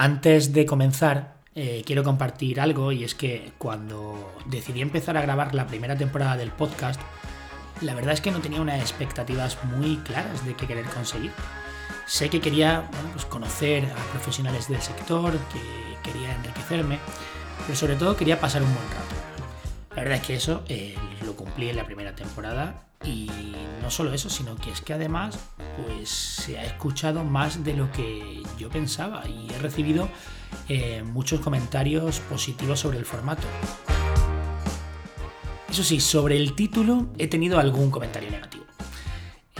Antes de comenzar, eh, quiero compartir algo y es que cuando decidí empezar a grabar la primera temporada del podcast, la verdad es que no tenía unas expectativas muy claras de qué querer conseguir. Sé que quería pues conocer a profesionales del sector, que quería enriquecerme, pero sobre todo quería pasar un buen rato. La verdad es que eso eh, lo cumplí en la primera temporada y no solo eso, sino que es que además pues se ha escuchado más de lo que yo pensaba y he recibido eh, muchos comentarios positivos sobre el formato. Eso sí, sobre el título he tenido algún comentario negativo.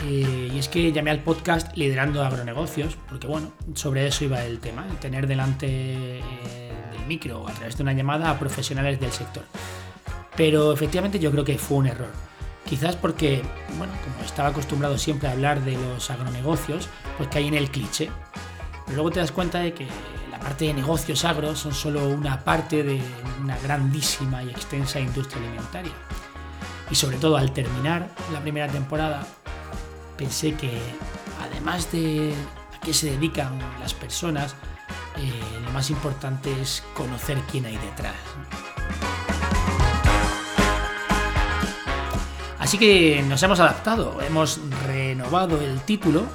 Eh, y es que llamé al podcast Liderando Agronegocios, porque bueno, sobre eso iba el tema, el tener delante del micro a través de una llamada a profesionales del sector. Pero efectivamente yo creo que fue un error. Quizás porque, bueno, como estaba acostumbrado siempre a hablar de los agronegocios, pues caí en el cliché. Pero luego te das cuenta de que la parte de negocios agros son solo una parte de una grandísima y extensa industria alimentaria. Y sobre todo al terminar la primera temporada, pensé que además de a qué se dedican las personas, eh, lo más importante es conocer quién hay detrás. Así que nos hemos adaptado, hemos renovado el título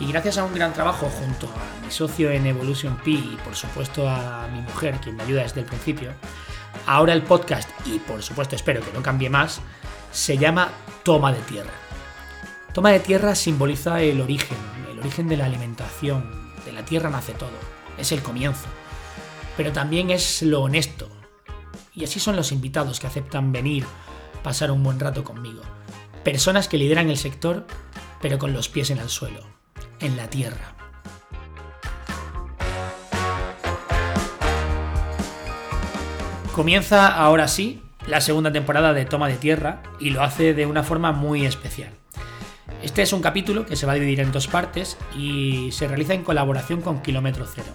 y gracias a un gran trabajo junto a mi socio en Evolution P y por supuesto a mi mujer, quien me ayuda desde el principio, ahora el podcast, y por supuesto espero que no cambie más, se llama Toma de Tierra. Toma de Tierra simboliza el origen, el origen de la alimentación, de la tierra nace todo, es el comienzo, pero también es lo honesto. Y así son los invitados que aceptan venir, pasar un buen rato conmigo Personas que lideran el sector, pero con los pies en el suelo, en la tierra. Comienza ahora sí la segunda temporada de Toma de Tierra y lo hace de una forma muy especial. Este es un capítulo que se va a dividir en dos partes y se realiza en colaboración con Kilómetro Cero.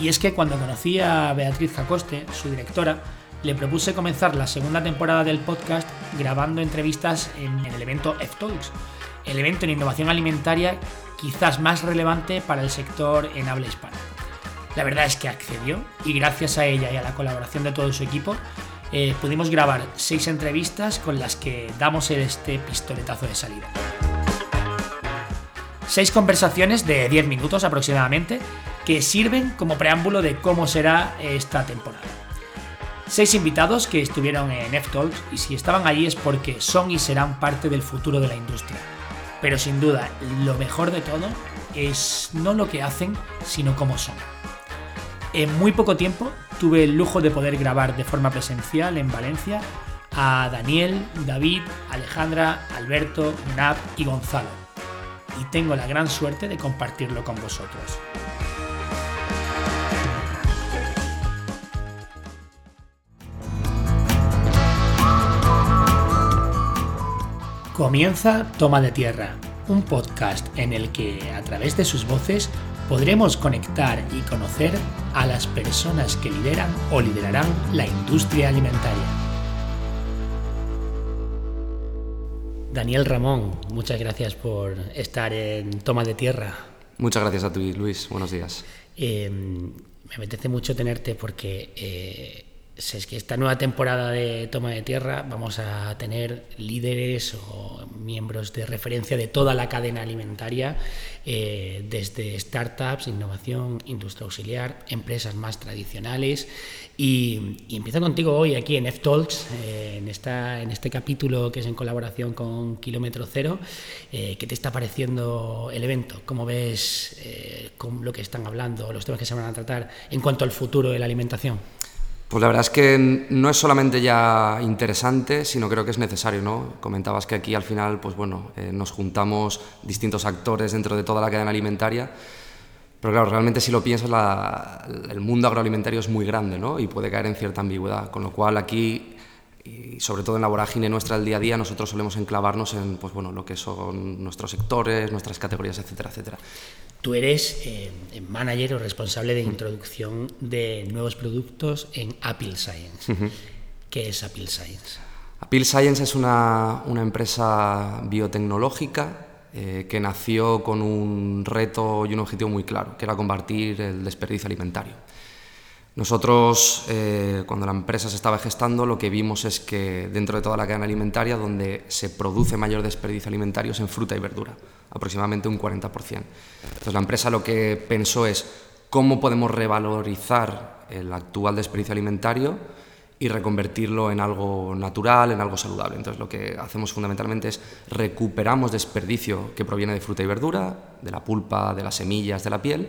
Y es que cuando conocí a Beatriz Jacoste, su directora, le propuse comenzar la segunda temporada del podcast grabando entrevistas en el evento F-Talks, el evento en innovación alimentaria quizás más relevante para el sector en habla hispana. La verdad es que accedió y gracias a ella y a la colaboración de todo su equipo eh, pudimos grabar seis entrevistas con las que damos este pistoletazo de salida. Seis conversaciones de 10 minutos aproximadamente que sirven como preámbulo de cómo será esta temporada. Seis invitados que estuvieron en F-Talks y si estaban allí es porque son y serán parte del futuro de la industria. Pero sin duda, lo mejor de todo es no lo que hacen, sino cómo son. En muy poco tiempo tuve el lujo de poder grabar de forma presencial en Valencia a Daniel, David, Alejandra, Alberto, Nab y Gonzalo. Y tengo la gran suerte de compartirlo con vosotros. Comienza Toma de Tierra, un podcast en el que a través de sus voces podremos conectar y conocer a las personas que lideran o liderarán la industria alimentaria. Daniel Ramón, muchas gracias por estar en Toma de Tierra. Muchas gracias a ti, Luis. Buenos días. Eh, me apetece mucho tenerte porque eh, es que esta nueva temporada de Toma de Tierra vamos a tener líderes o miembros de referencia de toda la cadena alimentaria, eh, desde startups, innovación, industria auxiliar, empresas más tradicionales. Y, empiezo contigo hoy aquí en F-Talks, eh, en, en este capítulo que es en colaboración con Kilómetro Cero. Eh, ¿Qué te está pareciendo el evento? ¿Cómo ves con lo que están hablando, los temas que se van a tratar en cuanto al futuro de la alimentación? Pues la verdad es que no es solamente ya interesante, sino creo que es necesario, ¿no? Comentabas que aquí al final, pues bueno, eh, nos juntamos distintos actores dentro de toda la cadena alimentaria, pero claro, realmente si lo piensas, el mundo agroalimentario es muy grande, ¿no? Y puede caer en cierta ambigüedad, con lo cual aquí y sobre todo en la vorágine nuestra del día a día, nosotros solemos enclavarnos en pues, bueno, lo que son nuestros sectores, nuestras categorías, etcétera, etcétera. Tú eres eh, manager o responsable de introducción de nuevos productos en Apple Science. ¿Qué es Apple Science? Apple Science es una, una empresa biotecnológica eh, que nació con un reto y un objetivo muy claro, que era combatir el desperdicio alimentario. Nosotros, eh, cuando la empresa se estaba gestando, lo que vimos es que dentro de toda la cadena alimentaria, donde se produce mayor desperdicio alimentario es en fruta y verdura, aproximadamente un 40%. Entonces la empresa lo que pensó es cómo podemos revalorizar el actual desperdicio alimentario y reconvertirlo en algo natural, en algo saludable. Entonces lo que hacemos fundamentalmente es recuperamos desperdicio que proviene de fruta y verdura, de la pulpa, de las semillas, de la piel,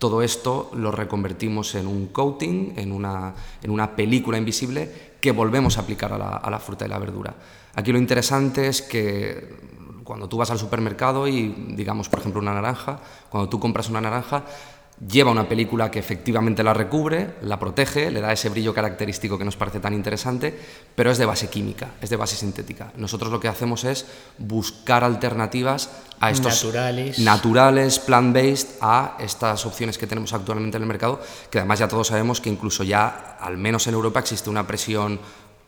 todo esto lo reconvertimos en un coating, en una, película invisible que volvemos a aplicar a la, a la fruta y la verdura. Aquí lo interesante es que cuando tú vas al supermercado y digamos, por ejemplo, una naranja, cuando tú compras una naranja, lleva una película que efectivamente la recubre, la protege, le da ese brillo característico que nos parece tan interesante, pero es de base química, es de base sintética. Nosotros lo que hacemos es buscar alternativas a estos naturales, naturales plant-based, a estas opciones que tenemos actualmente en el mercado, que además ya todos sabemos que incluso ya, al menos en Europa, existe una presión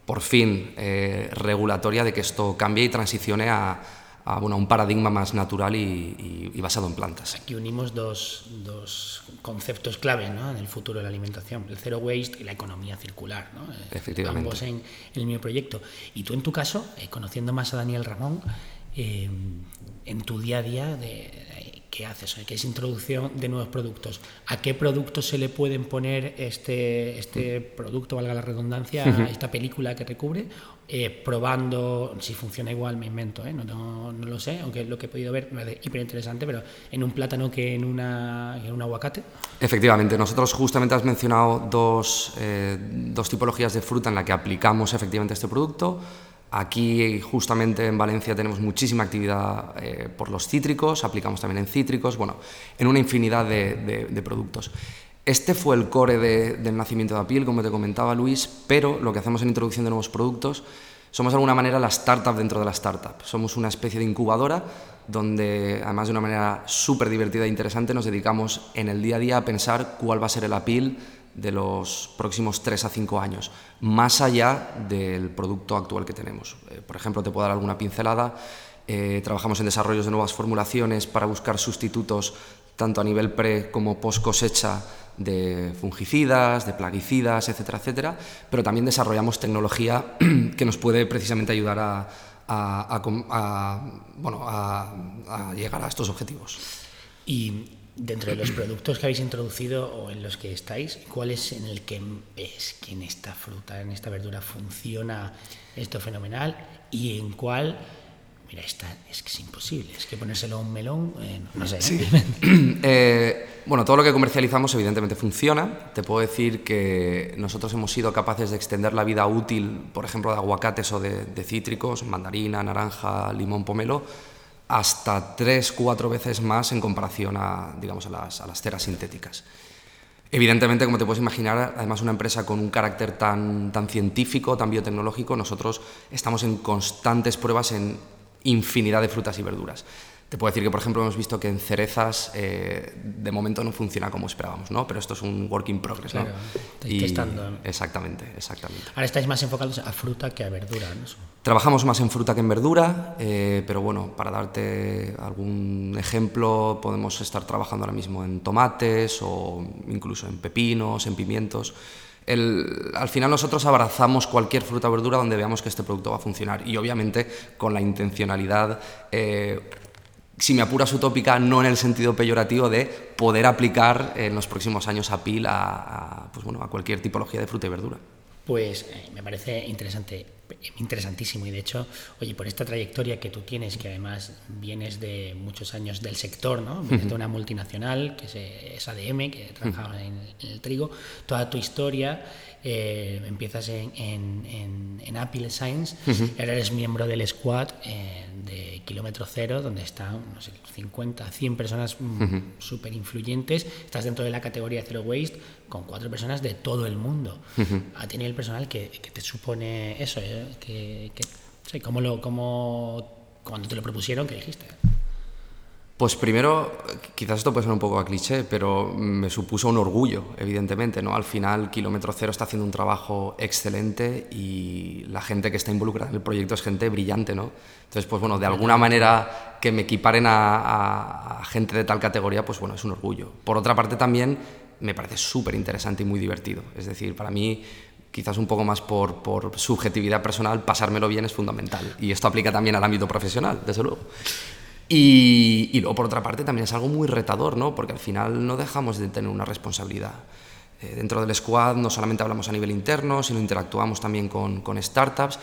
por fin eh, regulatoria de que esto cambie y transicione a a bueno, un paradigma más natural y, basado en plantas. Aquí unimos dos, dos conceptos clave ¿no? en el futuro de la alimentación, el zero waste y la economía circular, ¿no? Efectivamente. ambos en, el mismo proyecto. Y tú en tu caso, eh, conociendo más a Daniel Ramón, eh, en tu día a día, de, ¿qué haces? ¿Qué es introducción de nuevos productos? ¿A qué productos se le pueden poner este, este producto, valga la redundancia, a esta película que recubre? Eh, probando si funciona igual, me invento, ¿eh? no, no, lo sé, aunque lo que he podido ver me parece hiper interesante, pero en un plátano que en, una, en un aguacate. Efectivamente, nosotros justamente has mencionado dos, eh, dos tipologías de fruta en la que aplicamos efectivamente este producto. Aquí, justamente en Valencia, tenemos muchísima actividad eh, por los cítricos, aplicamos también en cítricos, bueno, en una infinidad de, productos. Este fue el core del nacimiento de Apil, como te comentaba Luis, pero lo que hacemos en introducción de nuevos productos somos de alguna manera la startup dentro de la startup. Somos una especie de incubadora donde, además de una manera súper divertida e interesante, nos dedicamos en el día a día a pensar cuál va a ser el Apil de los próximos 3 a 5 años, más allá del producto actual que tenemos. Eh, por ejemplo, te puedo dar alguna pincelada. Eh, trabajamos en desarrollos de nuevas formulaciones para buscar sustitutos tanto a nivel pre como post cosecha de fungicidas, de plaguicidas, etcétera, etcétera, pero también desarrollamos tecnología que nos puede precisamente ayudar a, a llegar a estos objetivos. Y dentro de los productos que habéis introducido o en los que estáis, ¿cuál es en el que ves que en esta fruta, en esta verdura funciona esto fenomenal y en cuál, mira, esta es que es imposible, es que ponérselo a un melón, eh, no sé. Eh, bueno, todo lo que comercializamos evidentemente funciona. Te puedo decir que nosotros hemos sido capaces de extender la vida útil, por ejemplo, de aguacates o de, de cítricos, mandarina, naranja, limón, pomelo, hasta tres, cuatro veces más en comparación a, digamos, a, las, a las ceras sintéticas. Evidentemente, como te puedes imaginar, además una empresa con un carácter tan, tan científico, tan biotecnológico, nosotros estamos en constantes pruebas en infinidad de frutas y verduras. Te puedo decir que, por ejemplo, hemos visto que en cerezas eh, de momento no funciona como esperábamos, ¿no? Pero esto es un work in progress, ¿no? y, testando. Exactamente, exactamente. Ahora estáis más enfocados a fruta que a verdura, ¿no? Trabajamos más en fruta que en verdura, eh, pero bueno, para darte algún ejemplo, podemos estar trabajando ahora mismo en tomates o incluso en pepinos, en pimientos. al final nosotros abrazamos cualquier fruta o verdura donde veamos que este producto va a funcionar y obviamente con la intencionalidad eh, si me apuras utópica, no en el sentido peyorativo de poder aplicar en los próximos años a PIL a, pues bueno, a cualquier tipología de fruta y verdura. Pues eh, me parece interesante, interesantísimo y de hecho, oye, por esta trayectoria que tú tienes, que además vienes de muchos años del sector, ¿no? Vienes de una multinacional que es, ADM, que trabajaba en, el trigo, toda tu historia, eh, empiezas en, en, en, Apple Science, eres miembro del squad. Eh, de kilómetro cero, donde están, no sé, 50, 100 personas mm, súper influyentes. Estás dentro de la categoría Zero Waste con cuatro personas de todo el mundo. A ti el personal que, que, te supone eso, ¿eh? que, que ¿cómo lo, cómo, cuando te lo propusieron, ¿qué dijiste? Pues primero, quizás esto puede ser un poco a cliché, pero me supuso un orgullo, evidentemente, ¿no? Al final, Kilómetro Cero está haciendo un trabajo excelente y la gente que está involucrada en el proyecto es gente brillante, ¿no? Entonces, pues bueno, de alguna manera que me equiparen a, a gente de tal categoría, pues bueno, es un orgullo. Por otra parte, también me parece súper interesante y muy divertido. Es decir, para mí quizás un poco más por, por, subjetividad personal, pasármelo bien es fundamental. Y esto aplica también al ámbito profesional, desde luego. Y, luego, por otra parte, también es algo muy retador, ¿no? Porque al final no dejamos de tener una responsabilidad. Eh, dentro del squad no solamente hablamos a nivel interno, sino interactuamos también con startups.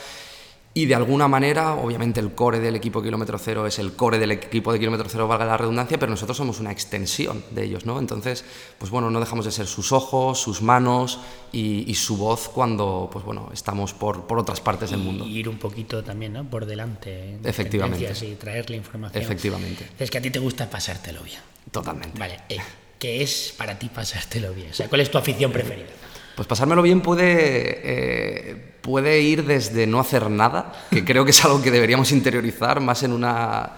Y de alguna manera, obviamente el core del equipo Kilómetro Cero es el core del equipo de Kilómetro Cero, valga la redundancia, pero nosotros somos una extensión de ellos, ¿no? Entonces, pues bueno, no dejamos de ser sus ojos, sus manos y, y su voz cuando, pues bueno, estamos por, por otras partes y del mundo. ir un poquito también, ¿no? Por delante. Efectivamente. Y traerle información. Efectivamente. Es que a ti te gusta pasártelo bien. Totalmente. Vale, eh, ¿qué es para ti pasártelo bien? O sea, ¿cuál es tu afición preferida? Pues pasármelo bien puede, eh, puede ir desde no hacer nada, que creo que es algo que deberíamos interiorizar más en una,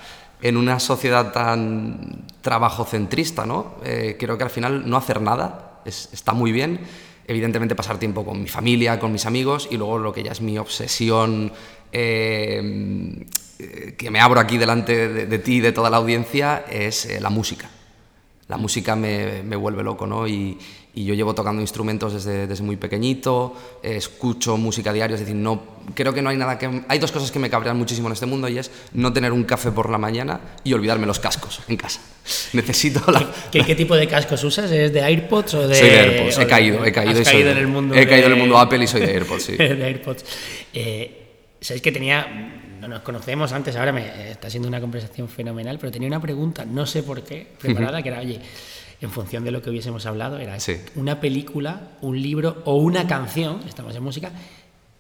en una sociedad tan trabajocentrista, ¿no? Eh, creo que al final no hacer nada es, está muy bien. Evidentemente pasar tiempo con mi familia, con mis amigos y luego lo que ya es mi obsesión, eh, que me abro aquí delante de, ti y de toda la audiencia, es la música. La música me, me vuelve loco, ¿no? Y, y yo llevo tocando instrumentos desde, desde muy pequeñito, eh, escucho música diaria, es decir, no, creo que no hay nada que... Hay dos cosas que me cabrean muchísimo en este mundo y es no tener un café por la mañana y olvidarme los cascos en casa. Necesito la... ¿Qué, qué, qué tipo de cascos usas? ¿Es de AirPods o de...? Soy de AirPods, he caído, he caído. Has caído en el mundo He caído de... en el mundo Apple y soy de AirPods, sí. de AirPods. Eh, ¿Sabéis que tenía no nos conocemos antes, ahora me está siendo una conversación fenomenal, pero tenía una pregunta, no sé por qué, preparada, que era, oye, en función de lo que hubiésemos hablado, era Sí. una película, un libro o una canción, estamos en música,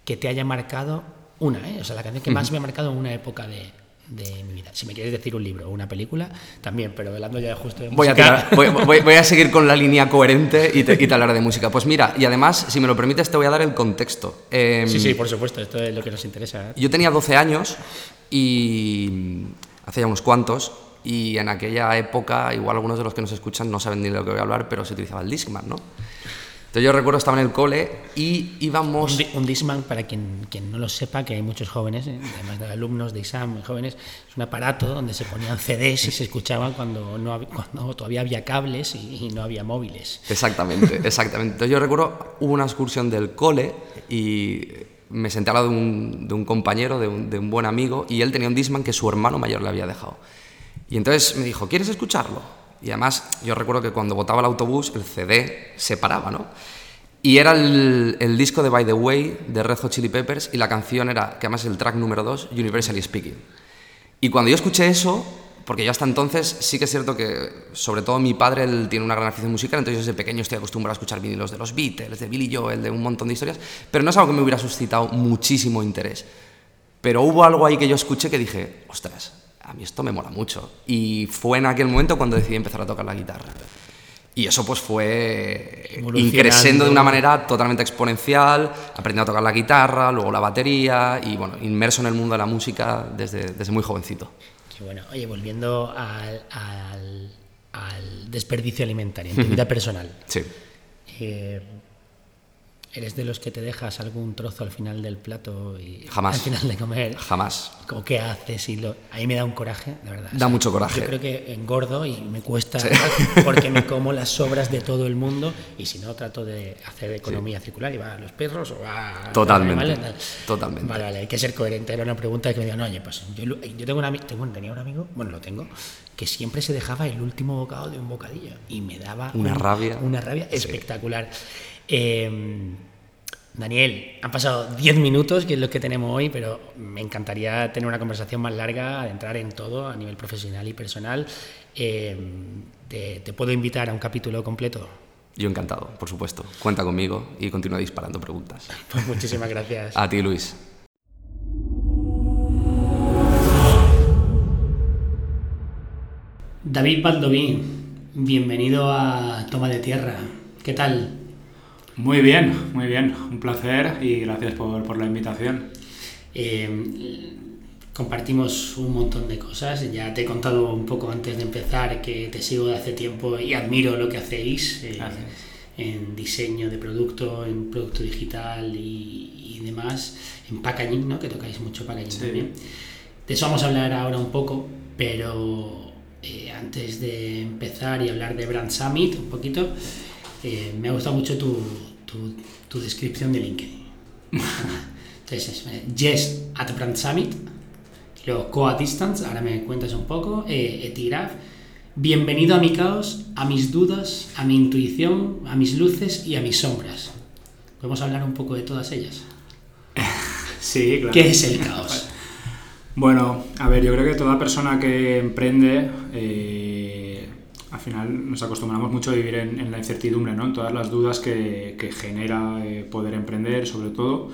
que te haya marcado una, ¿eh? o sea, la canción que más me ha marcado en una época de, de mi vida. Si me quieres decir un libro o una película, también, pero hablando ya justo de Voy a, música. tirar- voy, voy- voy a seguir con la línea coherente y te, y te hablaré de música. Pues mira, y además, si me lo permites, te voy a dar el contexto. Em, Sí, sí, por supuesto, esto es lo que nos interesa. ¿eh? Yo tenía 12 años y hace ya unos cuantos, y en aquella época, igual algunos de los que nos escuchan no saben ni de lo que voy a hablar, pero se utilizaba el Discman, ¿no? Entonces yo recuerdo estaba en el cole y íbamos... Un, un Discman, para quien, quien no lo sepa, que hay muchos jóvenes, eh, además de alumnos de ISAM, jóvenes, es un aparato donde se ponían CDs y se escuchaban cuando, no cuando todavía había cables y, y no había móviles. Exactamente, exactamente. Entonces yo recuerdo, hubo una excursión del cole y me senté al lado de un, de un compañero, de un, de un buen amigo, y él tenía un Discman que su hermano mayor le había dejado. Y entonces me dijo, ¿quieres escucharlo? Y además yo recuerdo que cuando botaba el autobús el CD se paraba, ¿no? Y era el, disco de By the Way de Red Hot Chili Peppers y la canción era, que además es el track número 2, Universally Speaking. Y cuando yo escuché eso, porque yo hasta entonces sí que es cierto que, sobre todo mi padre, él tiene una gran afición musical, entonces desde pequeño estoy acostumbrado a escuchar vinilos de los Beatles, de Billy Joel, de un montón de historias, pero no es algo que me hubiera suscitado muchísimo interés. Pero hubo algo ahí que yo escuché que dije, ostras, a mí esto me mola mucho. Y fue en aquel momento cuando decidí empezar a tocar la guitarra. Y eso pues fue increciendo de una manera totalmente exponencial, aprendiendo a tocar la guitarra, luego la batería y bueno, inmerso en el mundo de la música desde, desde muy jovencito. Qué bueno. Oye, volviendo al, al- al desperdicio alimentario, en tu vida personal. Sí. eh, ¿Eres de los que te dejas algún trozo al final del plato y Jamás. al final de comer? Jamás. como qué haces y lo... a mí me da un coraje de verdad Da mucho coraje. yo creo que engordo y me cuesta porque me como las sobras de todo el mundo y si no trato de hacer economía circular y va a los perros o va a Totalmente, animales, tal. totalmente. vale vale hay que ser coherente era una pregunta que me digan oye pues yo, yo tengo un amigo tenía un amigo bueno lo tengo que siempre se dejaba el último bocado de un bocadillo y me daba Una un- rabia. una rabia espectacular Eh, Daniel, han pasado 10 minutos, que es lo que tenemos hoy, pero me encantaría tener una conversación más larga, entrar en todo a nivel profesional y personal. Eh, te, te puedo invitar a un capítulo completo? Yo encantado, por supuesto. Cuenta conmigo y continúa disparando preguntas. Pues muchísimas gracias. A ti, Luis. David Baldoví, bienvenido a Toma de Tierra. ¿Qué tal? Muy bien, muy bien. Un placer y gracias por, por la invitación. Eh, compartimos un montón de cosas. Ya te he contado un poco antes de empezar que te sigo de hace tiempo y admiro lo que hacéis eh, en diseño de producto, en producto digital y, demás, en packaging, ¿no? que tocáis mucho packaging también. De eso vamos a hablar ahora un poco, pero eh, antes de empezar y hablar de Brand Summit un poquito, eh, me ha gustado mucho tu, tu, tu descripción de LinkedIn. Entonces, Yes at Brand Summit Luego, Coa Distance, ahora me cuentas un poco, eh, Etigraph. Bienvenido a mi caos, a mis dudas, a mi intuición, a mis luces y a mis sombras. ¿Podemos hablar un poco de todas ellas? Sí, claro. ¿Qué es el caos? Bueno, a ver, yo creo que toda persona que emprende, eh, al final nos acostumbramos mucho a vivir en, la incertidumbre, ¿no? En todas las dudas que, genera eh, poder emprender, sobre todo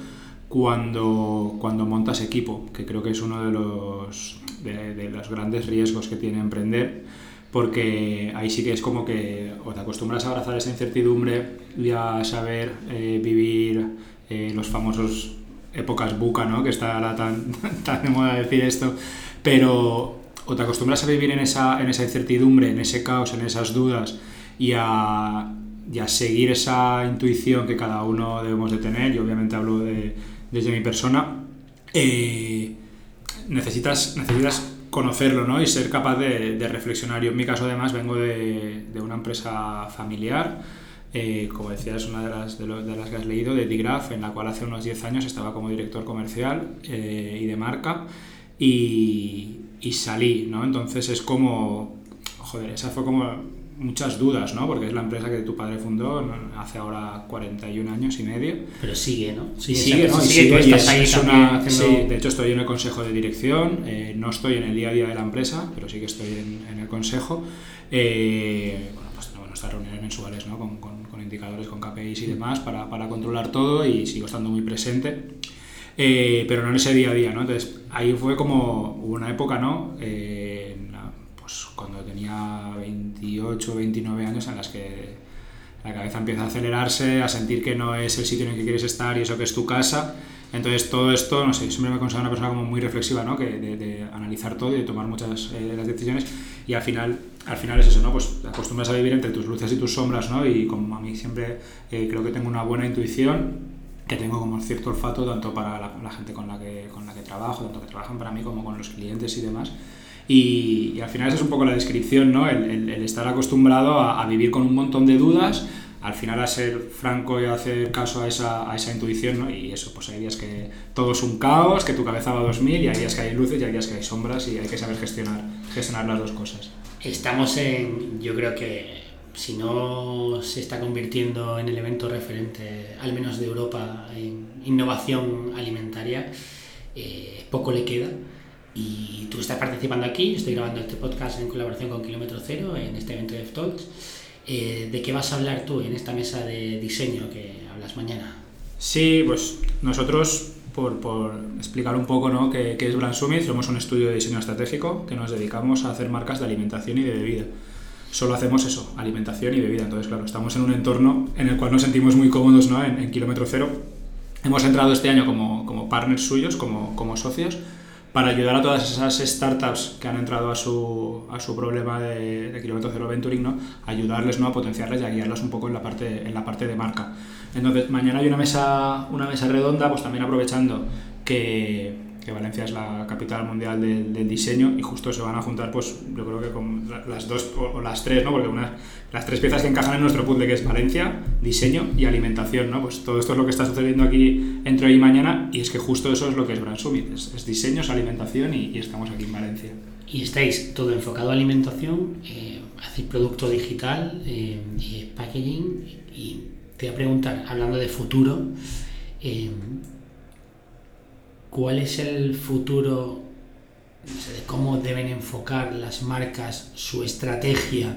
cuando, cuando montas equipo, que creo que es uno de los, de, los grandes riesgos que tiene emprender, porque ahí sí que es como que o te acostumbras a abrazar esa incertidumbre y a saber eh, vivir eh, los famosos épocas buca, ¿no? que está ahora tan, tan de moda decir esto, pero o te acostumbras a vivir en esa, en esa incertidumbre, en ese caos, en esas dudas y a, y a seguir esa intuición que cada uno debemos de tener, y obviamente hablo de desde mi persona, eh, necesitas, necesitas conocerlo ¿no? y ser capaz de, reflexionar. Yo en mi caso además vengo de, una empresa familiar, eh, como decías, una de las, de, las que has leído, de Digraph, en la cual hace unos 10 años estaba como director comercial eh, y de marca y, y salí, ¿no? Entonces es como, joder, esa fue como muchas dudas, ¿no? Porque es la empresa que tu padre fundó hace ahora 41 años y medio. Pero sigue, ¿no? Sigue, sigue, ¿no? sigue, y es, es una, sí, de hecho estoy en el consejo de dirección, eh, no estoy en el día a día de la empresa, pero sí que estoy en, el consejo. Eh, bueno, pues tengo nuestras reuniones mensuales, ¿no? Con, con, indicadores, con KPIs y demás para, para, controlar todo y sigo estando muy presente. Eh, pero no en ese día a día, ¿no? Entonces ahí fue como hubo una época, ¿no? pues cuando tenía 28 o 29 años en las que la cabeza empieza a acelerarse, a sentir que no es el sitio en el que quieres estar y eso que es tu casa. Entonces todo esto, no sé, siempre me considero una persona como muy reflexiva, ¿no? Que de, analizar todo y de tomar muchas eh, las decisiones y al final, al final es eso, ¿no? Pues te acostumbras a vivir entre tus luces y tus sombras, ¿no? Y como a mí siempre eh, creo que tengo una buena intuición, que tengo como cierto olfato tanto para la, la, gente con la, que, con la que trabajo, tanto que trabajan para mí como con los clientes y demás. Y, al final esa es un poco la descripción, ¿no? El, estar acostumbrado a, vivir con un montón de dudas, al final a ser franco y a hacer caso a esa, a esa intuición, ¿no? Y eso, pues hay días que todo es un caos, que tu cabeza va a 2000 y hay días que hay luces y hay días que hay sombras y hay que saber gestionar, gestionar las dos cosas. Estamos en, yo creo que si no se está convirtiendo en el evento referente, al menos de Europa, en innovación alimentaria, eh, poco le queda y tú estás participando aquí, estoy grabando este podcast en colaboración con Kilómetro Cero, en este evento de Talks. Eh, ¿De qué vas a hablar tú en esta mesa de diseño que hablas mañana? Sí, pues nosotros, por, por explicar un poco ¿no? qué, qué es Brand Summit, somos un estudio de diseño estratégico que nos dedicamos a hacer marcas de alimentación y de bebida. Solo hacemos eso, alimentación y bebida. Entonces, claro, estamos en un entorno en el cual nos sentimos muy cómodos ¿no? en, Kilómetro Cero. Hemos entrado este año como, como partners suyos, como, como socios, para ayudar a todas esas startups que han entrado a su, a su problema de, kilómetro cero venturing, ayudarles ¿no? a potenciarles y a guiarlas un poco en la parte, en la parte de marca. Entonces, mañana hay una mesa, una mesa redonda, pues también aprovechando que, que Valencia es la capital mundial del, diseño y justo se van a juntar, pues yo creo que con las dos o, las tres, ¿no? Porque una, las tres piezas que encajan en nuestro puzzle, que es Valencia, diseño y alimentación, ¿no? Pues todo esto es lo que está sucediendo aquí entre hoy y mañana y es que justo eso es lo que es Brand Summit, es, diseño, es alimentación y, estamos aquí en Valencia. Y estáis todo enfocado a alimentación, eh, hacéis producto digital eh, y packaging y te voy a preguntar, hablando de futuro, eh, cuál es el futuro de cómo deben enfocar las marcas su estrategia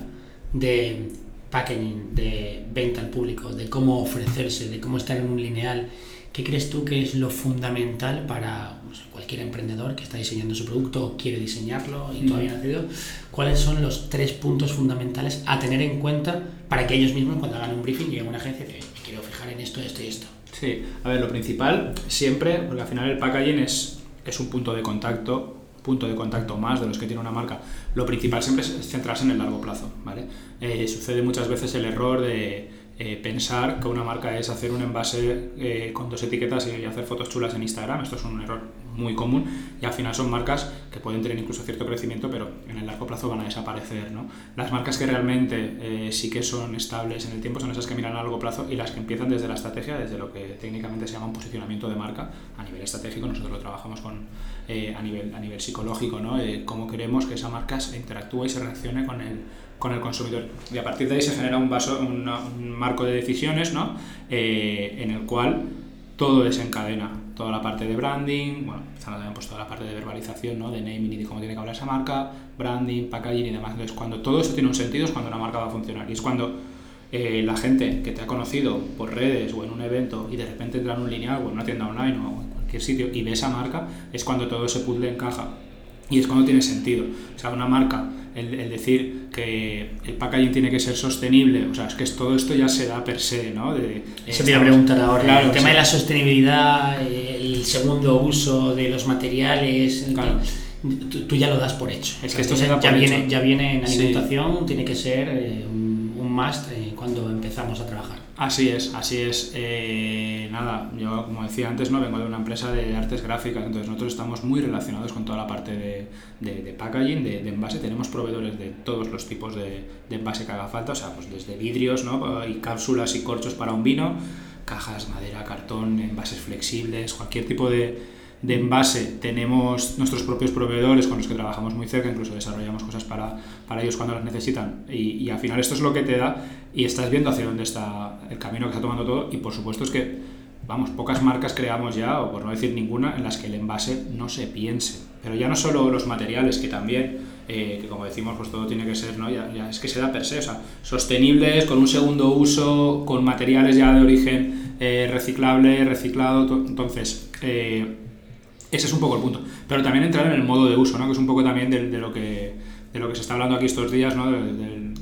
de packaging, de venta al público, de cómo ofrecerse, de cómo estar en un lineal. ¿Qué crees tú que es lo fundamental para cualquier emprendedor que está diseñando su producto o quiere diseñarlo y todavía no ha decidido? ¿Cuáles son los tres puntos fundamentales a tener en cuenta para que ellos mismos cuando hagan un briefing lleguen a una agencia y me quiero fijar en esto, esto y esto? Sí, a ver, lo principal siempre, porque al final el packaging es, es un punto de contacto punto de contacto más de los que tiene una marca, lo principal siempre es centrarse en el largo plazo, ¿vale? Eh, sucede muchas veces el error de eh, pensar que una marca es hacer un envase eh, con dos etiquetas y hacer fotos chulas en Instagram. Esto es un error muy común y al final son marcas que pueden tener incluso cierto crecimiento, pero en el largo plazo van a desaparecer. ¿no? Las marcas que realmente eh, sí que son estables en el tiempo son esas que miran a largo plazo y las que empiezan desde la estrategia, desde lo que técnicamente se llama un posicionamiento de marca a nivel estratégico. Nosotros lo trabajamos con, a, nivel, a nivel psicológico, ¿no? cómo queremos que esa marca interactúe y se reaccione con el con el consumidor. Y a partir de ahí se genera un, vaso, un marco de decisiones ¿no? Eh, en el cual todo desencadena. Toda la parte de branding, bueno, también pues toda la parte de verbalización, ¿no? de naming y de cómo tiene que hablar esa marca, branding, packaging y demás. Entonces, cuando todo eso tiene un sentido es cuando una marca va a funcionar. Y es cuando eh, la gente que te ha conocido por redes o en un evento y de repente entra en un lineal o en una tienda online o en cualquier sitio y ve esa marca, es cuando todo ese puzzle encaja. Y es cuando tiene sentido. O sea, una marca el, decir que el packaging tiene que ser sostenible, o sea, es que todo esto ya se da per se, ¿no? De, Eso te iba a preguntar ahora, el tema de la sostenibilidad, el segundo uso de los materiales, tú, ya lo das por hecho. Es que esto se da ya, viene, ya viene en alimentación, tiene que ser eh, un, un must eh, cuando empezamos a trabajar. Así es, así es. Eh, nada, yo como decía antes, no vengo de una empresa de artes gráficas, entonces nosotros estamos muy relacionados con toda la parte de, de, packaging, de, envase. Tenemos proveedores de todos los tipos de, envase que haga falta, o sea, pues desde vidrios, ¿no? Y cápsulas y corchos para un vino, cajas, madera, cartón, envases flexibles, cualquier tipo de, de envase tenemos nuestros propios proveedores con los que trabajamos muy cerca, incluso desarrollamos cosas para, para ellos cuando las necesitan. Y, y, al final esto es lo que te da y estás viendo hacia dónde está el camino que está tomando todo. Y por supuesto es que, vamos, pocas marcas creamos ya, o por no decir ninguna, en las que el envase no se piense. Pero ya no solo los materiales, que también, eh, que como decimos, pues todo tiene que ser, ¿no? Ya, ya, es que se da per se, o sea, sostenibles, con un segundo uso, con materiales ya de origen eh, reciclable, reciclado. Entonces, eh, ese es un poco el punto. Pero también entrar en el modo de uso, ¿no? que es un poco también de, lo, que, de lo que se está hablando aquí estos días, ¿no?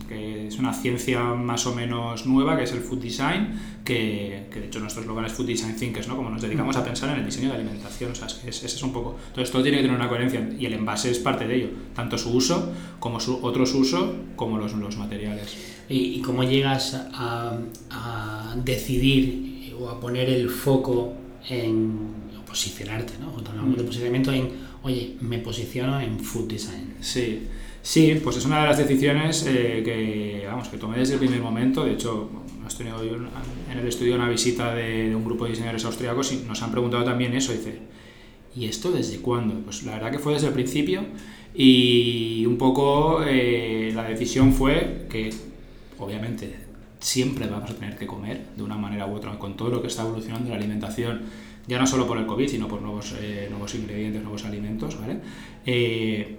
que es una ciencia más o menos nueva, que es el food design, que, que de hecho nuestro eslogan es food design thinkers, ¿no? como nos dedicamos a pensar en el diseño de alimentación. O sea, es, ese es un poco. Entonces todo tiene que tener una coherencia y el envase es parte de ello, tanto su uso como su otros usos, como los, los materiales. ¿Y, cómo llegas a, a decidir o a poner el foco en posicionarte, ¿no? Cuando hablamos de mm. posicionamiento en, oye, me posiciono en food design. Sí, sí, pues es una de las decisiones eh, que, vamos, que tomé desde el primer momento. De hecho, hemos tenido en el estudio una visita de, un grupo de diseñadores austriacos y nos han preguntado también eso. Dice, ¿y esto desde cuándo? Pues la verdad que fue desde el principio y un poco eh, la decisión fue que, obviamente, siempre vamos a tener que comer de una manera u otra con todo lo que está evolucionando la alimentación ya no solo por el COVID, sino por nuevos, eh, nuevos ingredientes, nuevos alimentos, ¿vale? Eh,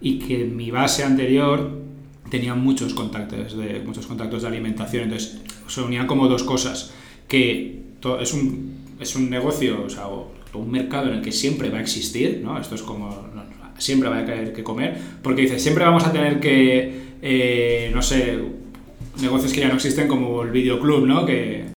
y que mi base anterior tenía muchos contactos de, muchos contactos de alimentación, entonces se unían como dos cosas, que es un, es un negocio, o sea, un mercado en el que siempre va a existir, ¿no? Esto es como, siempre va a haber que comer, porque dice, siempre vamos a tener que, eh, no sé, negocios que ya no existen como el videoclub, ¿no? Que,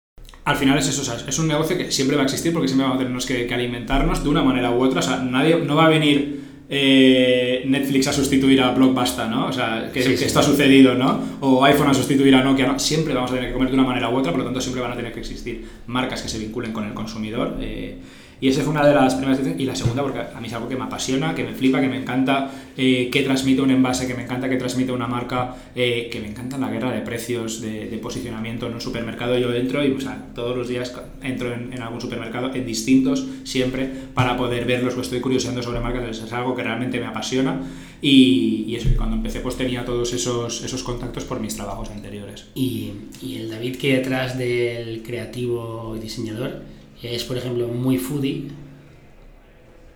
al final es eso, es un negocio que siempre va a existir porque siempre vamos a tener que, alimentarnos de una manera u otra. O sea, nadie, no va a venir eh, Netflix a sustituir a Blockbuster, ¿no? O sea, que, esto ha sucedido, ¿no? O iPhone a sustituir a Nokia, ¿no? Siempre vamos a tener que comer de una manera u otra, por lo tanto siempre van a tener que existir marcas que se vinculen con el consumidor. Eh, y esa fue una de las primeras. Y la segunda, porque a mí es algo que me apasiona, que me flipa, que me encanta eh, que transmite un envase, que me encanta que transmite una marca, eh, que me encanta la guerra de precios, de, posicionamiento en un supermercado. Yo entro y todos los días entro en, algún supermercado, en distintos, siempre, para poder verlos o estoy curioseando sobre marcas. Es algo que realmente me apasiona. Y, y eso, cuando empecé, pues tenía todos esos, esos contactos por mis trabajos anteriores. Y, y el David que detrás del creativo diseñador es, por ejemplo, muy foodie.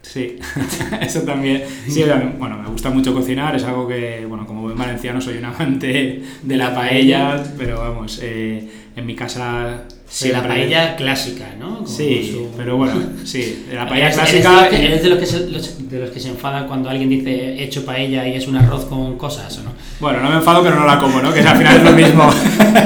Sí, eso también. Sí, bueno, me gusta mucho cocinar, es algo que, bueno, como buen valenciano soy un amante de la paella, pero vamos, eh, en mi casa de la paella clásica, ¿no? sí, pero bueno, sí, de la paella clásica... ¿Eres, de, los que se, de los que se enfadan cuando alguien dice hecho paella y es un arroz con cosas o no? Bueno, no me enfado, pero no la como, ¿no? Que al final es lo mismo.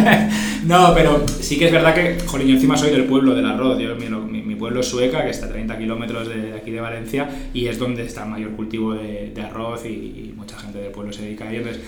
no, pero sí que es verdad que, jolín, yo encima soy del pueblo del arroz. Yo, mi, mi, pueblo es Sueca, que está a 30 kilómetros de, aquí de Valencia, y es donde está el mayor cultivo de, arroz y, y, mucha gente del pueblo se dedica a ello. Entonces,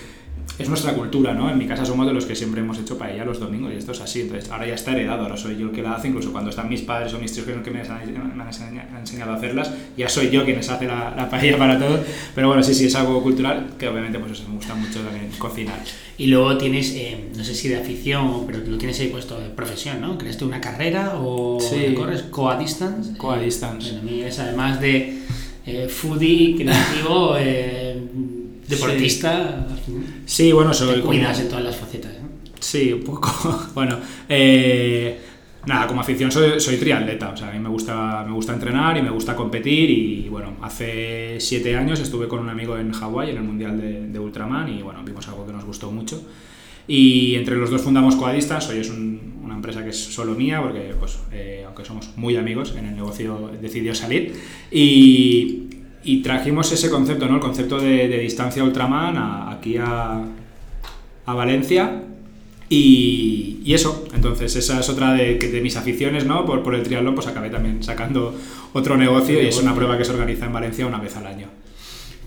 es nuestra cultura, ¿no? En mi casa somos de los que siempre hemos hecho paella los domingos y esto es así. Entonces, ahora ya está heredado, ahora soy yo el que la hace, incluso cuando están mis padres o mis tíos que me han, enseñado a hacerlas, ya soy yo quien les hace la, paella para todos. Pero bueno, sí, sí, es algo cultural que obviamente pues eso, me gusta mucho también cocinar. Y luego tienes, eh, no sé si de afición, pero lo tienes ahí puesto de profesión, ¿no? ¿Creaste una carrera o corres coa-distance? Coa-distance. Eh, a mí es además de eh, foodie, creativo... Eh, deportista. Sí, bueno, soy. Te cuidas en todas las facetas. Sí, un poco. bueno, eh, nada, como afición soy, soy, triatleta. O sea, a mí me gusta, me gusta entrenar y me gusta competir. Y bueno, hace siete años estuve con un amigo en Hawái en el Mundial de, Ultraman y bueno, vimos algo que nos gustó mucho. Y entre los dos fundamos Coadistas, hoy es una empresa que es solo mía, porque pues, eh, aunque somos muy amigos, en el negocio decidió salir. Y, y trajimos ese concepto, ¿no? El concepto de, distancia Ultraman aquí a, a Valencia. Y, y, eso, entonces esa es otra de, de mis aficiones, ¿no? Por, por el triatlón, pues acabé también sacando otro negocio y es una prueba que se organiza en Valencia una vez al año.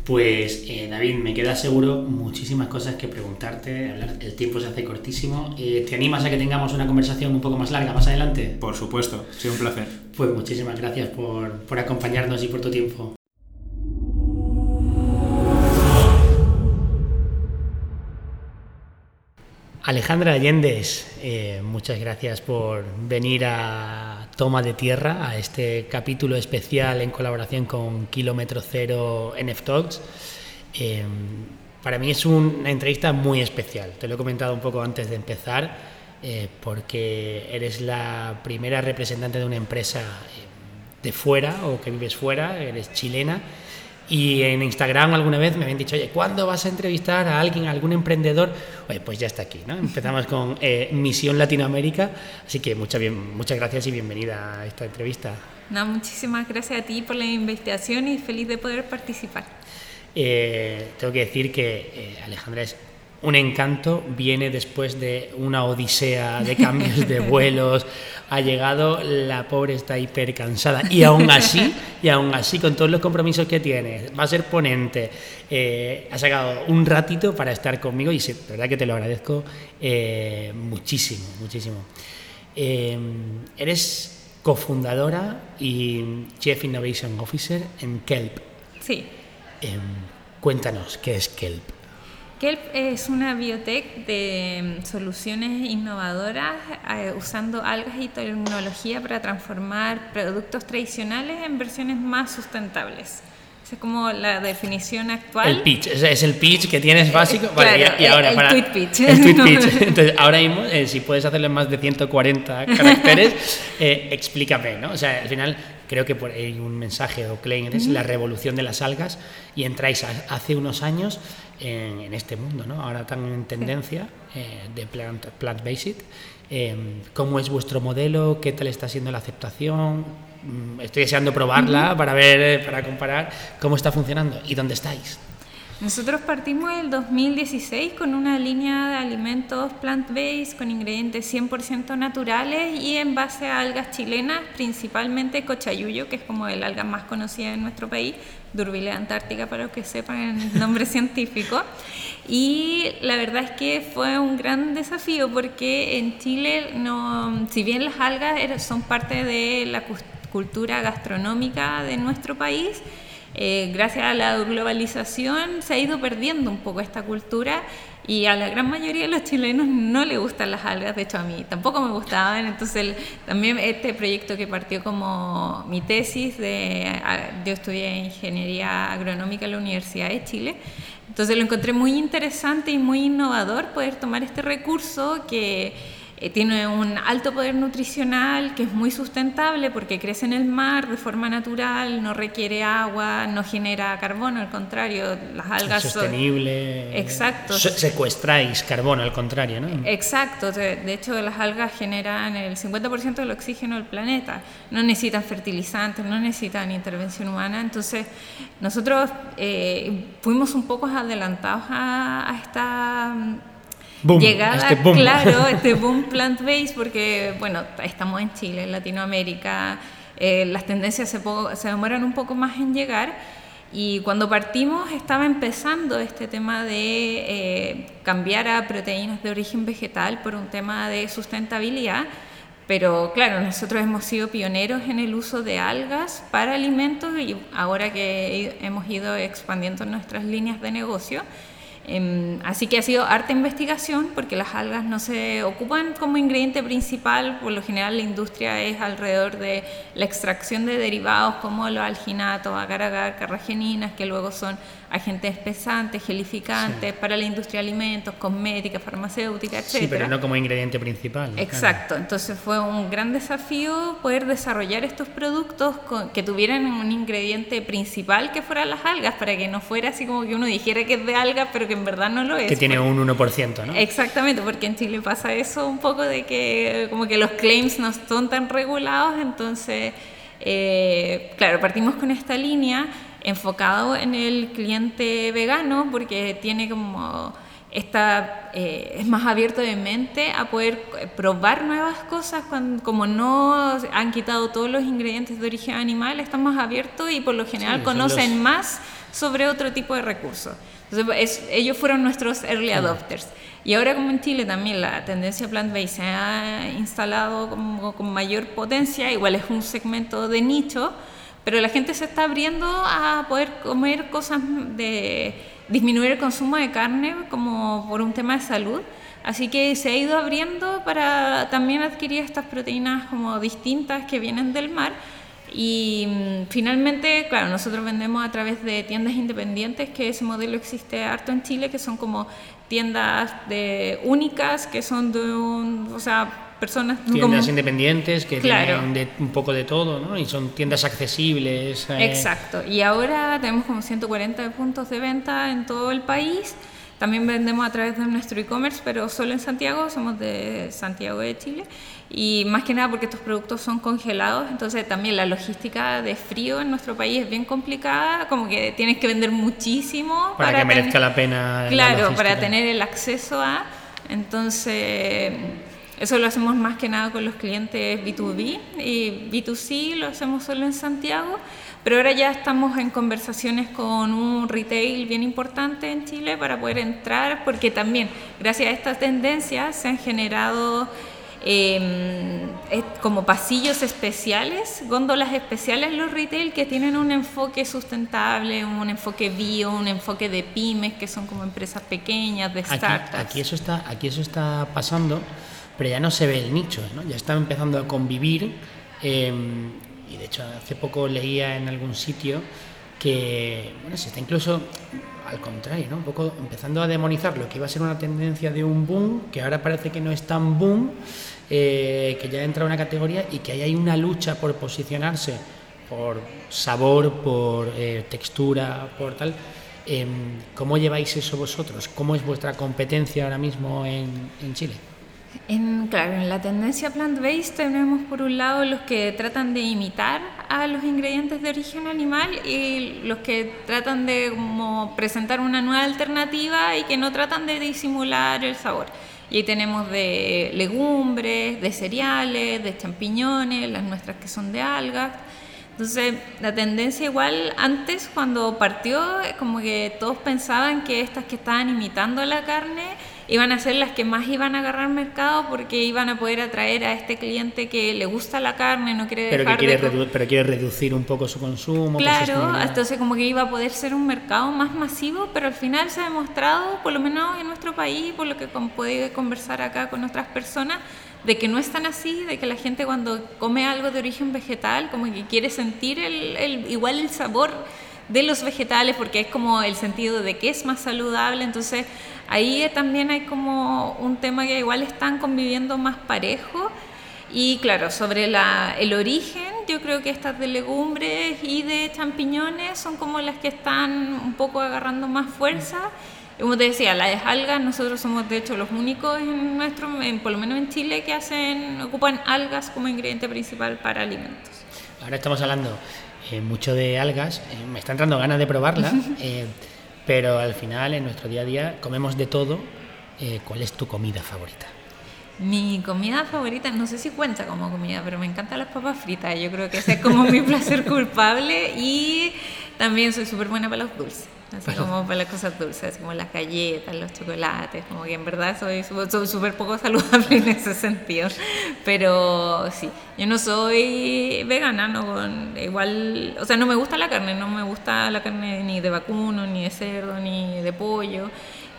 Pues eh, David, me queda seguro muchísimas cosas que preguntarte, el tiempo se hace cortísimo. Eh, ¿Te animas a que tengamos una conversación un poco más larga más adelante? Por supuesto, ha sido un placer. Pues muchísimas gracias por, por acompañarnos y por tu tiempo. Alejandra Allendes, eh, muchas gracias por venir a Toma de Tierra, a este capítulo especial en colaboración con Kilómetro Cero NF Talks. Eh, para mí es una entrevista muy especial, te lo he comentado un poco antes de empezar, eh, porque eres la primera representante de una empresa de fuera o que vives fuera, eres chilena y en Instagram alguna vez me habían dicho, oye, ¿cuándo vas a entrevistar a alguien, a algún emprendedor? Oye, pues ya está aquí, ¿no? Empezamos con eh, Misión Latinoamérica, así que muchas, bien, muchas gracias y bienvenida a esta entrevista. No, muchísimas gracias a ti por la invitación y feliz de poder participar. Eh, tengo que decir que eh, Alejandra es un encanto, viene después de una odisea de cambios de vuelos, ha llegado, la pobre está hiper cansada y aún así, y aún así con todos los compromisos que tiene, va a ser ponente, eh, ha sacado un ratito para estar conmigo y de verdad que te lo agradezco eh, muchísimo, muchísimo. Eh, eres cofundadora y Chief Innovation Officer en Kelp. Sí. cuéntanos, ¿qué es Kelp? Kelp es una biotech de mm, soluciones innovadoras eh, usando algas y tecnología para transformar productos tradicionales en versiones más sustentables. Esa es como la definición actual. El pitch, es el pitch que tienes básico. y, ahora el, tweet pitch. El tweet pitch. Entonces, ahora mismo, eh, si puedes hacerle más de 140 caracteres, eh, explícame, ¿no? O sea, al final creo que por ahí un mensaje o claim es la revolución de las algas y entráis hace unos años en, este mundo, ¿no? ahora tan en tendencia eh, de plant-based. Plant eh, ¿Cómo es vuestro modelo? ¿Qué tal está siendo la aceptación? Mm, estoy deseando probarla para ver, eh, para comparar cómo está funcionando y dónde estáis. Nosotros partimos el 2016 con una línea de alimentos plant-based con ingredientes 100% naturales y en base a algas chilenas, principalmente cochayuyo, que es como el alga más conocida en nuestro país, Durbilea antártica para los que sepan el nombre científico. Y la verdad es que fue un gran desafío porque en Chile, no, si bien las algas son parte de la cultura gastronómica de nuestro país, eh, gracias a la globalización se ha ido perdiendo un poco esta cultura y a la gran mayoría de los chilenos no le gustan las algas, de hecho a mí tampoco me gustaban, entonces también este proyecto que partió como mi tesis, de, yo estudié ingeniería agronómica en la Universidad de Chile, entonces lo encontré muy interesante y muy innovador poder tomar este recurso que eh, tiene un alto poder nutricional que es muy sustentable porque crece en el mar de forma natural, no requiere agua, no genera carbono, al contrario, las algas es sostenible. Exacto. secuestráis carbono, al contrario, ¿no? Exacto. De, hecho, las algas generan el 50% del oxígeno del planeta. No necesitan fertilizantes, no necesitan intervención humana. Entonces, nosotros eh, fuimos un poco adelantados a, a esta llegada, este claro, este boom plant-based, porque, bueno, estamos en Chile, en Latinoamérica, eh, las tendencias se, se, demoran un poco más en llegar. Y cuando partimos estaba empezando este tema de eh, cambiar a proteínas de origen vegetal por un tema de sustentabilidad. Pero claro, nosotros hemos sido pioneros en el uso de algas para alimentos y ahora que hemos ido expandiendo nuestras líneas de negocio, Em, así que ha sido harta investigación porque las algas no se ocupan como ingrediente principal, por lo general la industria es alrededor de la extracción de derivados como los alginatos, agar-agar, carrageninas, que luego son agentes espesantes, gelificantes para la industria de alimentos, cosmética, farmacéutica, etc. Sí, pero no como ingrediente principal. Exacto, entonces fue un gran desafío poder desarrollar estos productos que tuvieran un ingrediente principal que fueran las algas, para que no fuera así como que uno dijera que es de algas, pero que en verdad no lo es. Que tiene un 1%, ¿no? Exactamente, porque en Chile pasa eso un poco de que como que los claims no son tan regulados, entonces, eh, claro, partimos con esta línea enfocado en el cliente vegano porque tiene como está eh, es más abierto de mente a poder probar nuevas cosas cuando, como no han quitado todos los ingredientes de origen animal están más abiertos y por lo general conocen más sobre otro tipo de recursos. Entonces ellos fueron nuestros early adopters. Y ahora como en Chile también la tendencia plant-based se ha instalado como, con mayor potencia igual es un segmento de nicho pero la gente se está abriendo a poder comer cosas de disminuir el consumo de carne como por un tema de salud. Así que se ha ido abriendo para también adquirir estas proteínas como distintas que vienen del mar. Y mm, finalmente, claro, nosotros vendemos a través de tiendas independientes, que ese modelo existe harto en Chile, que son como tiendas de únicas, que son de un, o sea, personas tiendas independientes que tienen de, un poco de todo ¿no? y son tiendas accesibles eh. exacto. Y ahora tenemos como 140 puntos de venta en todo el país. También vendemos a través de nuestro e-commerce pero solo en Santiago. Somos de Santiago de Chile. Y más que nada porque estos productos son congelados. Entonces también la logística de frío en nuestro país es bien complicada. Como que tienes que vender muchísimo para, que merezca la pena claro para tener el acceso a. Entonces eso lo hacemos más que nada con los clientes B2B y B2C lo hacemos solo en Santiago, pero ahora ya estamos en conversaciones con un retail bien importante en Chile para poder entrar, porque también gracias a estas tendencias se han generado em, como pasillos especiales, góndolas especiales los retail que tienen un enfoque sustentable, un enfoque bio, un enfoque de pymes, que son como empresas pequeñas, de startups. Aquí, eso, está, aquí eso está pasando pero ya no se ve el nicho, ¿no? ya está empezando a convivir. Em, y de hecho, hace poco leía en algún sitio que se está incluso al contrario, ¿no? un poco empezando a demonizar lo que iba a ser una tendencia de un boom, que ahora parece que no es tan boom, eh, que ya entra una categoría y que ahí hay una lucha por posicionarse por sabor, por eh, textura, por tal. Em, ¿Cómo lleváis eso vosotros? ¿Cómo es vuestra competencia ahora mismo en Chile? En, claro, en la tendencia plant-based tenemos por un lado los que tratan de imitar a los ingredientes de origen animal y los que tratan de como, presentar una nueva alternativa y que no tratan de disimular el sabor. Y ahí tenemos de legumbres, de cereales, de champiñones, las nuestras que son de algas. Entonces, la tendencia igual antes cuando partió, como que todos pensaban que estas que estaban imitando la carne iban a ser las que más iban a agarrar mercado porque iban a poder atraer a este cliente que le gusta la carne, no quiere pero dejar que quiere pero quiere reducir un poco su consumo. Claro, entonces como que iba a poder ser un mercado más masivo, pero al final se ha demostrado, por lo menos en nuestro país, por lo que puede conversar acá con otras personas, de que no es tan así, de que la gente cuando come algo de origen vegetal como que quiere sentir el, el igual el sabor de los vegetales, porque es como el sentido de que es más saludable, entonces ahí también hay como un tema que igual están conviviendo más parejo. Y claro, sobre el origen, yo creo que estas de legumbres y de champiñones son como las que están un poco agarrando más fuerza. Como te decía, las algas, nosotros somos de hecho los únicos en nuestro, por lo menos en Chile, que hacen, ocupan algas como ingrediente principal para alimentos. Ahora estamos hablando eh, mucho de algas, eh, me está entrando ganas de probarla, eh, pero al final en nuestro día a día comemos de todo. ¿Cuál es tu comida favorita? Mi comida favorita, no sé si cuenta como comida, pero me encantan las papas fritas. Yo creo que ese es como mi placer culpable y también soy súper buena para los dulces. Así como para las cosas dulces, como las galletas, los chocolates, como que en verdad soy súper poco saludable en ese sentido. Pero sí, yo no soy vegana, no, igual, o sea, no me gusta la carne, no me gusta la carne ni de vacuno, ni de cerdo, ni de pollo.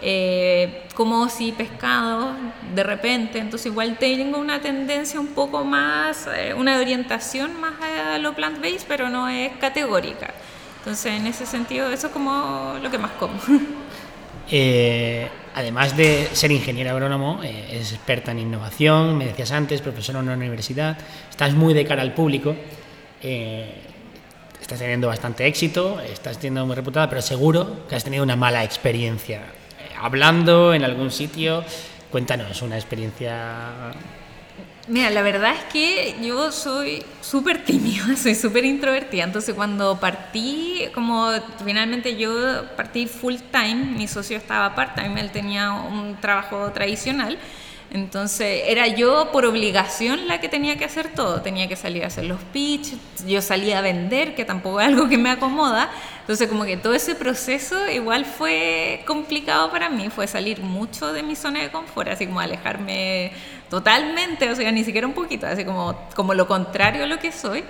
Eh, como si pescado de repente, entonces igual tengo una tendencia un poco más, eh, una orientación más a lo plant-based, pero no es categórica. Entonces, en ese sentido, eso es como lo que más como. Eh, además de ser ingeniero agrónomo, eh, es experta en innovación, me decías antes, profesora en una universidad, estás muy de cara al público, eh, estás teniendo bastante éxito, estás siendo muy reputada, pero seguro que has tenido una mala experiencia. hablando en algún sitio, cuéntanos una experiencia Mira, la verdad es que yo soy súper tímida, soy súper introvertida, entonces cuando partí, como finalmente yo partí full time, mi socio estaba part time, él tenía un trabajo tradicional, entonces era yo por obligación la que tenía que hacer todo, tenía que salir a hacer los pitch, yo salía a vender, que tampoco es algo que me acomoda, entonces como que todo ese proceso igual fue complicado para mí, fue salir mucho de mi zona de confort, así como alejarme totalmente, o sea, ni siquiera un poquito, así como, como lo contrario a lo que soy.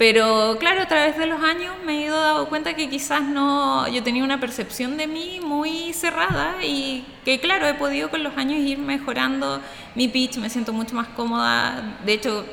Pero claro, a través de los años me he ido dando cuenta que quizás no, yo tenía una percepción de mí muy cerrada y que claro, he podido con los años ir mejorando mi pitch, me siento mucho más cómoda, de hecho,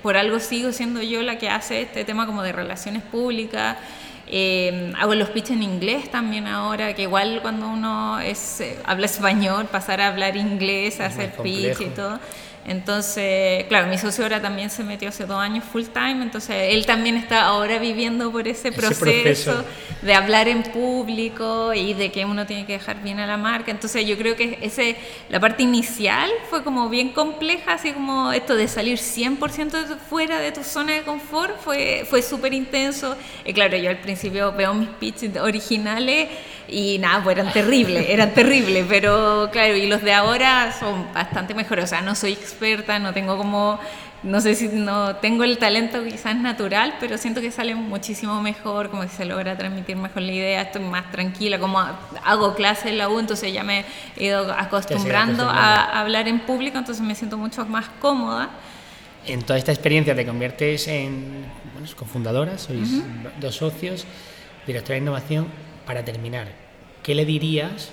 por algo sigo siendo yo la que hace este tema como de relaciones públicas. Eh, hago los pitch en inglés también ahora, que igual cuando uno es, eh, habla español, pasar a hablar inglés, a hacer pitch y todo. Entonces, claro, mi socio ahora también se metió hace dos años full time, entonces él también está ahora viviendo por ese, proceso, de hablar en público y de que uno tiene que dejar bien a la marca. Entonces yo creo que ese, la parte inicial fue como bien compleja, así como esto de salir 100% fuera de tu zona de confort fue, fue súper intenso. Y claro, yo al principio veo mis pitches originales y nada, pues eran terribles, eran terribles, pero claro, y los de ahora son bastante mejores, o sea, no soy experta, no tengo como, no sé si no tengo el talento quizás natural, pero siento que sale muchísimo mejor, como que se logra transmitir mejor la idea, estoy más tranquila, como hago clases en la U, entonces ya me he ido acostumbrando a hablar en público, entonces me siento mucho más cómoda. En toda esta experiencia te conviertes en bueno, cofundadora, sois dos socios, directora de innovación. Para terminar, ¿qué le dirías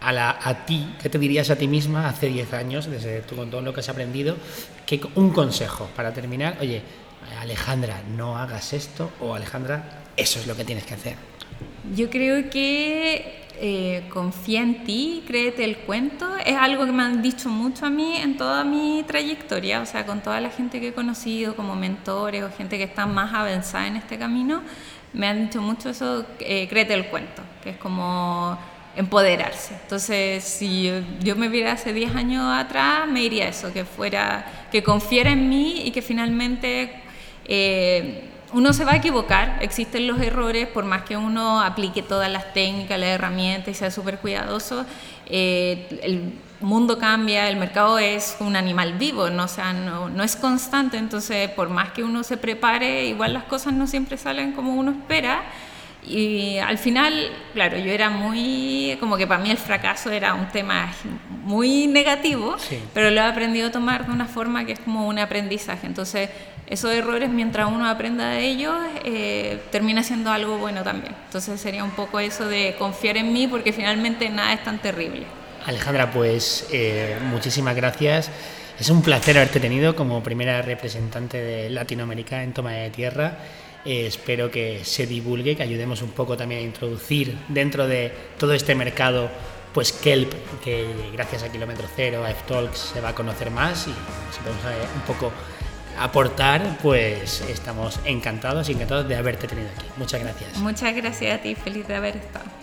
a, la, a ti, qué te dirías a ti misma hace 10 años, desde tú, con todo lo que has aprendido? ¿Qué, un consejo para terminar, oye, Alejandra, no hagas esto, o Alejandra, eso es lo que tienes que hacer. Yo creo que eh, confía en ti, créete el cuento. Es algo que me han dicho mucho a mí en toda mi trayectoria, o sea, con toda la gente que he conocido como mentores o gente que está más avanzada en este camino, me han dicho mucho eso, eh, créete el cuento, que es como empoderarse. Entonces, si yo, me viera hace 10 años atrás, me diría eso, que fuera, que confiera en mí y que finalmente eh, uno se va a equivocar, existen los errores, por más que uno aplique todas las técnicas, las herramientas y sea súper cuidadoso, eh, mundo cambia, el mercado es un animal vivo, no, sea, no, no es constante, entonces por más que uno se prepare, igual las cosas no siempre salen como uno espera. Y al final, claro, yo era muy, como que para mí el fracaso era un tema muy negativo, pero lo he aprendido a tomar de una forma que es como un aprendizaje. Entonces, esos errores, mientras uno aprenda de ellos, eh, termina siendo algo bueno también. Entonces, sería un poco eso de confiar en mí, porque finalmente nada es tan terrible. Alejandra, pues eh, muchísimas gracias. Es un placer haberte tenido como primera representante de Latinoamérica en Toma de Tierra Eh, espero que se divulgue, que ayudemos un poco también a introducir dentro de todo este mercado pues Kelp, que gracias a Kilómetro Cero, a F-Talks, se va a conocer más y si podemos eh, un poco aportar, pues estamos encantados y encantados de haberte tenido aquí. Muchas gracias. Muchas gracias a ti, feliz de haber estado.